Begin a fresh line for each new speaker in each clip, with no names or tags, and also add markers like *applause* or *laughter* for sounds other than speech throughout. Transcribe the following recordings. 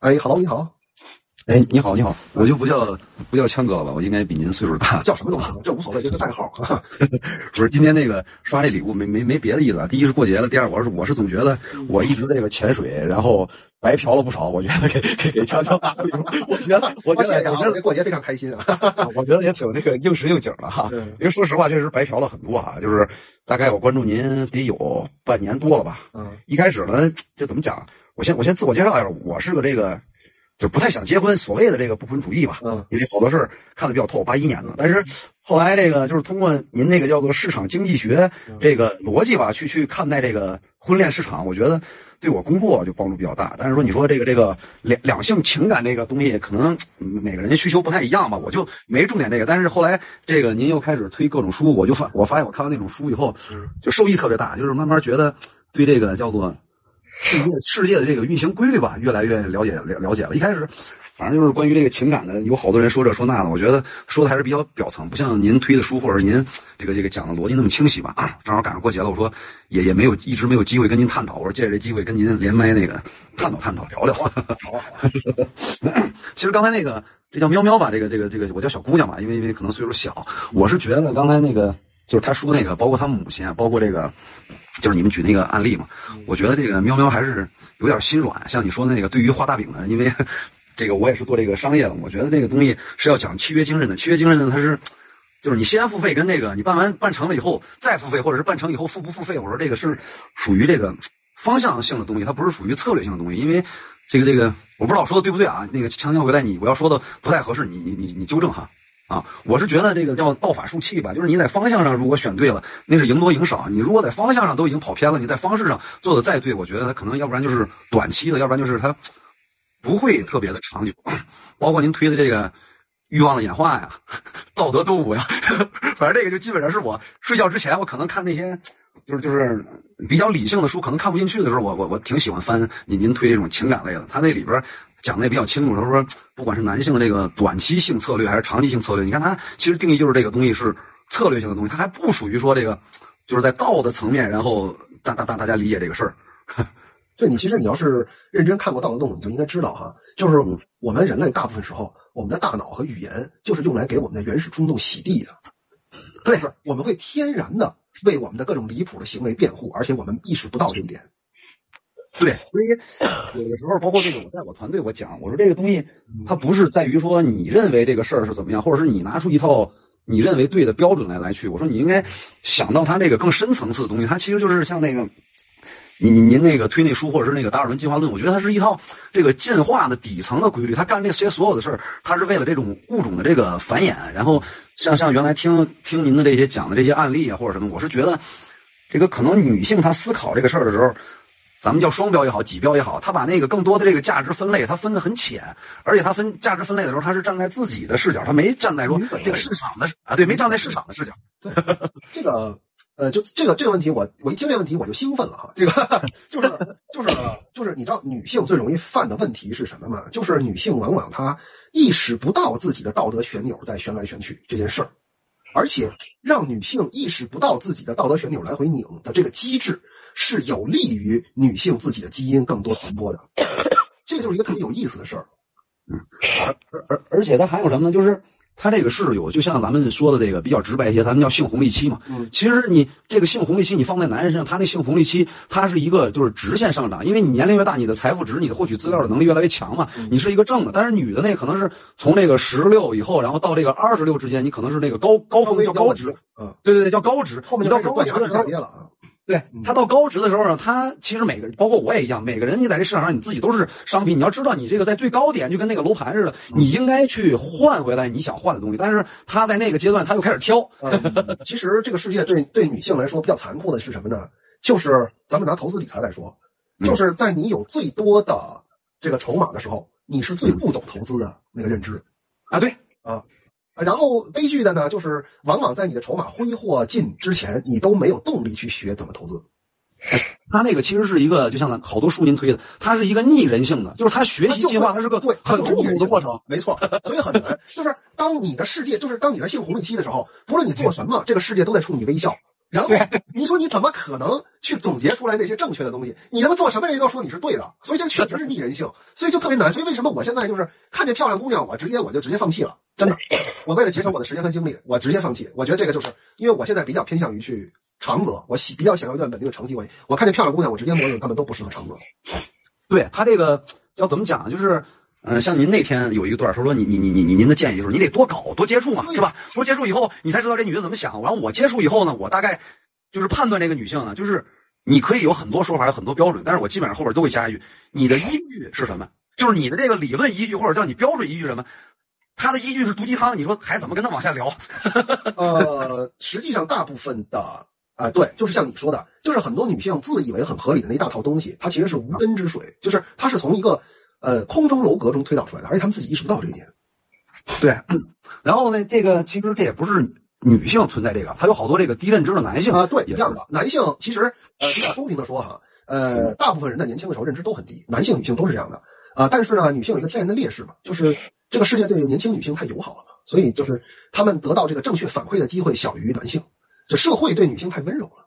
哎，Hello，你好，
哎，你好，你好，我就不叫不叫枪哥了吧？我应该比您岁数大。
叫什么都行，这无所谓，这个代号。*laughs*
不是今天那个刷这礼物没没没别的意思啊。第一是过节了，第二我是我是总觉得我一直这个潜水，然后白嫖了不少。我觉得给给给枪枪打个礼物，我觉得我觉得
我这过节非常开心啊。*laughs*
我觉得也挺那个应时应景的哈。因为说实话，确实白嫖了很多啊。就是大概我关注您得有半年多了吧。嗯。一开始呢，就怎么讲？我先我先自我介绍一下，我是个这个，就不太想结婚，所谓的这个不婚主义吧。嗯，因为好多事儿看得比较透，八一年的。但是后来这个就是通过您那个叫做市场经济学这个逻辑吧，去去看待这个婚恋市场，我觉得对我工作就帮助比较大。但是说你说这个这个两两性情感这个东西，可能每个人的需求不太一样吧，我就没重点这个。但是后来这个您又开始推各种书，我就发我发现我看完那种书以后，就受益特别大，就是慢慢觉得对这个叫做。世界世界的这个运行规律吧，越来越了解了了解了。一开始，反正就是关于这个情感的，有好多人说这说那的，我觉得说的还是比较表层，不像您推的书或者您这个这个讲的逻辑那么清晰吧。正好赶上过节了，我说也也没有一直没有机会跟您探讨，我说借着这机会跟您连麦那个探讨探讨聊聊。好啊。其实刚才那个这叫喵喵吧，这个这个这个我叫小姑娘吧，因为因为可能岁数小，我是觉得刚才那个就是他说那个，包括他母亲，包括这个。就是你们举那个案例嘛，我觉得这个喵喵还是有点心软。像你说的那个，对于画大饼的，因为 *laughs* 这个我也是做这个商业的，我觉得这个东西是要讲契约精神的。契约精神呢，它是就是你先付费，跟那个你办完办成了以后再付费，或者是办成以后付不付费，我说这个是属于这个方向性的东西，它不是属于策略性的东西。因为这个这个我不知道说的对不对啊？那个强调回来，你我要说的不太合适，你你你你纠正哈。啊，我是觉得这个叫道法术器吧，就是你在方向上如果选对了，那是赢多赢少。你如果在方向上都已经跑偏了，你在方式上做的再对，我觉得它可能要不然就是短期的，要不然就是它不会特别的长久。*clears throat* 包括您推的这个欲望的演化呀，道德动物呀，*laughs* 反正这个就基本上是我睡觉之前，我可能看那些就是就是比较理性的书，可能看不进去的时候，我我我挺喜欢翻您您推这种情感类的，它那里边。讲的也比较清楚，他说，不管是男性的这个短期性策略还是长期性策略，你看他其实定义就是这个东西是策略性的东西，它还不属于说这个就是在道的层面，然后大大大大家理解这个事儿。
对你其实你要是认真看过《道德动物》，你就应该知道哈，就是我们人类大部分时候，我们的大脑和语言就是用来给我们的原始冲动洗地的。
对，
我们会天然的为我们的各种离谱的行为辩护，而且我们意识不到这一点。
对，所以 *coughs* 有的时候，包括这个，我在我团队我讲，我说这个东西，它不是在于说你认为这个事儿是怎么样，或者是你拿出一套你认为对的标准来来去。我说你应该想到它这个更深层次的东西，它其实就是像那个，您您您那个推那书，或者是那个达尔文进化论，我觉得它是一套这个进化的底层的规律。他干这些所有的事儿，他是为了这种物种的这个繁衍。然后像像原来听听您的这些讲的这些案例啊，或者什么，我是觉得这个可能女性她思考这个事儿的时候。咱们叫双标也好，几标也好，他把那个更多的这个价值分类，他分的很浅，而且他分价值分类的时候，他是站在自己的视角，他没站在说这个市场的啊，对，没站在市场的视角。
对，这个呃，就这个这个问题，我我一听这个问题我就兴奋了哈，这个就是就是就是你知道女性最容易犯的问题是什么吗？就是女性往往她意识不到自己的道德旋钮在旋来旋去这件事儿，而且让女性意识不到自己的道德旋钮来回拧的这个机制。是有利于女性自己的基因更多传播的，*coughs* 这就是一个特别有意思的事儿。
嗯，而而而且它还有什么呢？就是它这个是有，就像咱们说的这个比较直白一些，咱们叫性红利期嘛。嗯，其实你这个性红利期，你放在男人身上，他那性红利期，它是一个就是直线上涨，因为你年龄越大，你的财富值、你的获取资料的能力越来越强嘛，你是一个正的。但是女的那可能是从这个十六以后，然后到这个二十六之间，你可能是那个高高峰叫高值。嗯，对对对，叫高值。
后面
到高值的时候
了啊。
对他到高值的时候呢，他其实每个人，包括我也一样，每个人你在这市场上你自己都是商品。你要知道，你这个在最高点就跟那个楼盘似的，你应该去换回来你想换的东西。但是他在那个阶段，他又开始挑。*laughs*
其实这个世界对对女性来说比较残酷的是什么呢？就是咱们拿投资理财来说，就是在你有最多的这个筹码的时候，你是最不懂投资的那个认知
啊。对
啊。然后悲剧的呢，就是往往在你的筹码挥霍尽之前，你都没有动力去学怎么投资。
他那个其实是一个，就像好多书您推的，它是一个逆人性的，就是他学习计划，它是个
对
很痛苦的过程。
没错，所以很难。就是当你的世界，就是当你在性红利期的时候，不论你做什么，这个世界都在冲你微笑。然后你说你怎么可能去总结出来那些正确的东西？你他妈做什么人都说你是对的，所以这确实是逆人性，所以就特别难。所以为什么我现在就是看见漂亮姑娘，我直接我就直接放弃了，真的。我为了节省我的时间和精力，我直接放弃。我觉得这个就是因为我现在比较偏向于去长择，我喜比较想要一段稳定的长期关系。我看见漂亮姑娘，我直接默认她们都不适合长择。
对他这个要怎么讲？就是。嗯，像您那天有一个段说说你你你你你您的建议就是你得多搞多接触嘛，是吧？多接触以后，你才知道这女的怎么想。然后我接触以后呢，我大概就是判断这个女性呢，就是你可以有很多说法，有很多标准，但是我基本上后边都会加一句：你的依据是什么？就是你的这个理论依据或者叫你标准依据什么？他的依据是毒鸡汤，你说还怎么跟他往下聊？*laughs*
呃，实际上大部分的啊，对，就是像你说的，就是很多女性自以为很合理的那一大套东西，它其实是无根之水，就是它是从一个。呃，空中楼阁中推导出来的，而且他们自己意识不到这一点。
对，*clears throat* 然后呢，这个其实这也不是女性存在这个，他有好多这个低认知的男性
啊，对，这样的。男性其实呃比较公平的说哈，呃，大部分人在年轻的时候认知都很低，男性女性都是这样的啊。但是呢，女性有一个天然的劣势嘛，就是这个世界对年轻女性太友好了嘛，所以就是他们得到这个正确反馈的机会小于男性，这社会对女性太温柔了。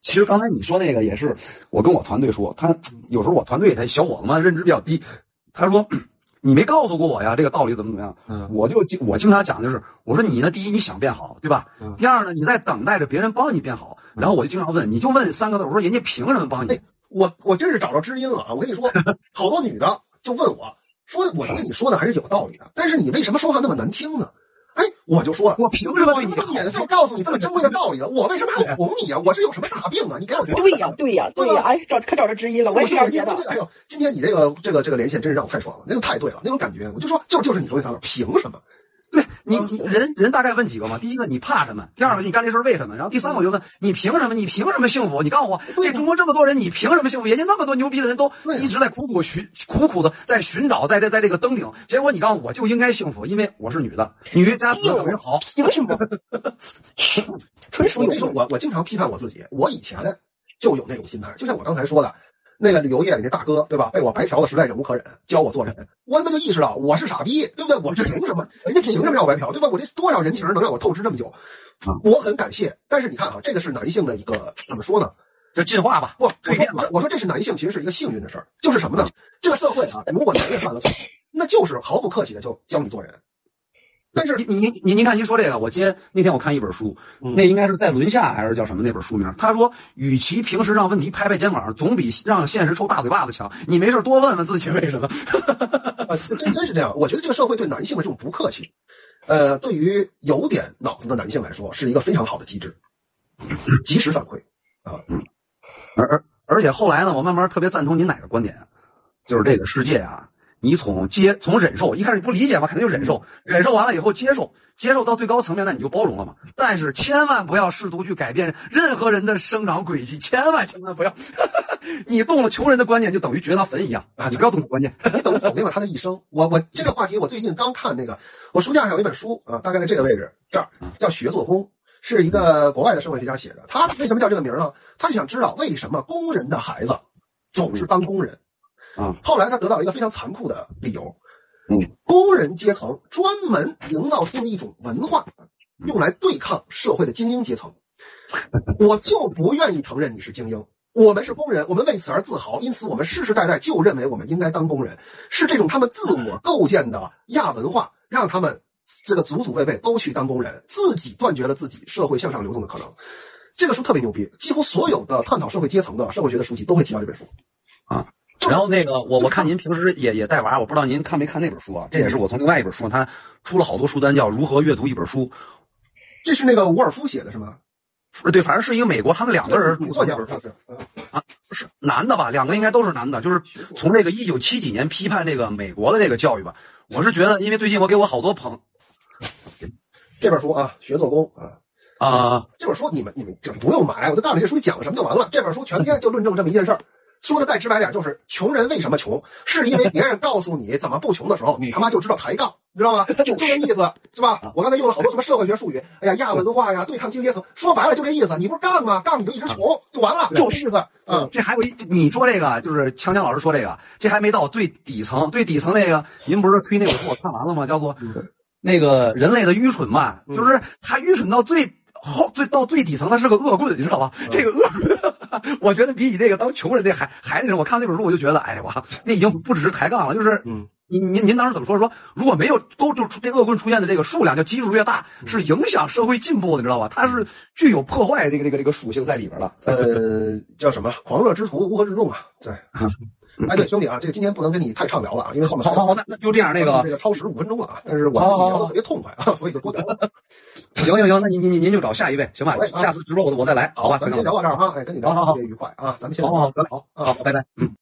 其实刚才你说那个也是，我跟我团队说，他有时候我团队他小伙子嘛认知比较低，他说你没告诉过我呀，这个道理怎么怎么样？嗯，我就我经常讲就是，我说你呢，第一你想变好，对吧？嗯。第二呢，你在等待着别人帮你变好，然后我就经常问，你就问三个字，我说人家凭什么帮你？
我我真是找着知音了啊！我跟你说，*laughs* 好多女的就问我说，我跟你说的还是有道理的，但是你为什么说话那么难听呢？哎，我就说了，
我凭什么对你
免费告诉你这么珍贵的道理了？我为什么还要哄你啊？我是有什么大病啊？你给我
对呀，对呀，对呀！哎，找可找着知音了，我也是这样觉得。
哎呦，今天你这个这个这个连线真是让我太爽了，那个太对了，那种感觉，我就说，就就是你说那三个，凭什么？
对你，你人人大概问几个嘛？第一个你怕什么？第二个你干这事为什么？然后第三个我就问你凭什么？你凭什么幸福？你告诉我，这中国这么多人，你凭什么幸福？人家那么多牛逼的人都一直在苦苦寻苦苦的在寻找，在这在这个登顶，结果你告诉我就应该幸福，因为我是女的，女加子等于好，
凭什么？*laughs* *laughs* 纯属
我我经常批判我自己，我以前就有那种心态，就像我刚才说的。那个旅游业里那大哥，对吧？被我白嫖的实在忍无可忍，教我做人，我他妈就意识到我是傻逼，对不对？我是凭什么？人家凭什么要白嫖，对吧？我这多少人情能让我透支这么久？我很感谢。但是你看啊，这个是男性的一个怎么说呢？
就进化吧，
不蜕变吧。我说这是男性，其实是一个幸运的事儿，就是什么呢？这个社会啊，如果男人犯了错，那就是毫不客气的就教你做人。但是
您您您您看您说这个，我接那天我看一本书，那应该是在轮下还是叫什么那本书名？他说，与其平时让问题拍拍肩膀，总比让现实抽大嘴巴子强。你没事多问问自己为什么？
真真是这样。我觉得这个社会对男性的这种不客气，呃，对于有点脑子的男性来说，是一个非常好的机制，及时反馈啊。
而而而且后来呢，我慢慢特别赞同您哪个观点，就是这个世界啊。你从接从忍受，一开始你不理解嘛，肯定就忍受，忍受完了以后接受，接受到最高层面，那你就包容了嘛。但是千万不要试图去改变任何人的生长轨迹，千万千万不要。*laughs* 你动了穷人的观念，就等于掘他坟一样啊！你不要动观念，*laughs*
你等于否定了他的一生。我我这个话题，我最近刚看那个，我书架上有一本书啊，大概在这个位置这儿，叫《学做工》，是一个国外的社会学家写的。他为什么叫这个名呢？他就想知道为什么工人的孩子总是当工人。
啊，
后来他得到了一个非常残酷的理由，
嗯，
工人阶层专门营造出了一种文化，用来对抗社会的精英阶层。我就不愿意承认你是精英，我们是工人，我们为此而自豪，因此我们世世代代就认为我们应该当工人。是这种他们自我构建的亚文化，让他们这个祖祖辈辈都去当工人，自己断绝了自己社会向上流动的可能。这个书特别牛逼，几乎所有的探讨社会阶层的社会学的书籍都会提到这本书，
啊。*laughs* 然后那个我我看您平时也也带娃，我不知道您看没看那本书啊？这也是我从另外一本书，他出了好多书单，叫《如何阅读一本书》。
这是那个沃尔夫写的是吗？
对，反正是一个美国，他们两个人
作家本书是
啊，是男的吧？两个应该都是男的，就是从这个一九七几年批判这个美国的这个教育吧。我是觉得，因为最近我给我好多朋 *laughs*
这本书啊，《学做工》啊
啊，
这本书你们你们就不用买，我就告诉你这书讲了什么就完了。这本书全篇就论证这么一件事儿。说的再直白点，就是穷人为什么穷，是因为别人告诉你怎么不穷的时候，*laughs* 你他妈就知道抬杠，你知道吗？就这意思，是吧？我刚才用了好多什么社会学术语，哎呀，亚文化呀，对抗精英阶层，说白了就这意思。你不是杠吗？杠你就一直穷就完了，就这意思。嗯，
这还有一，你说这个就是强强老师说这个，这还没到最底层，最底层那个，您不是推那本书我看完了吗？叫做那个人类的愚蠢嘛，就是他愚蠢到最。后最到最底层，他是个恶棍，你知道吧？这个恶棍，*laughs* 我觉得比你这个当穷人这还还那种。我看那本书，我就觉得，哎哇，那已经不只是抬杠了，就是嗯。您您您当时怎么说？说如果没有都就这恶棍出现的这个数量，就基数越大，是影响社会进步的，你知道吧？它是具有破坏这个这个这个属性在里边了。
呃，叫什么？狂热之徒乌合之众啊？对。*laughs* 哎，对，兄弟啊，这个今天不能跟你太畅聊了啊，因为后面
好好好，那那就这样，那个
这个超时五分钟了啊，但是我聊的特别痛快啊，所以就多聊了。*laughs*
行行行，那您您您就找下一位行吧？下次直播我我再来，好吧？
咱们先聊到这儿啊，哎，跟你聊特别愉快啊，咱们先
好好好，
好
好，拜拜，嗯。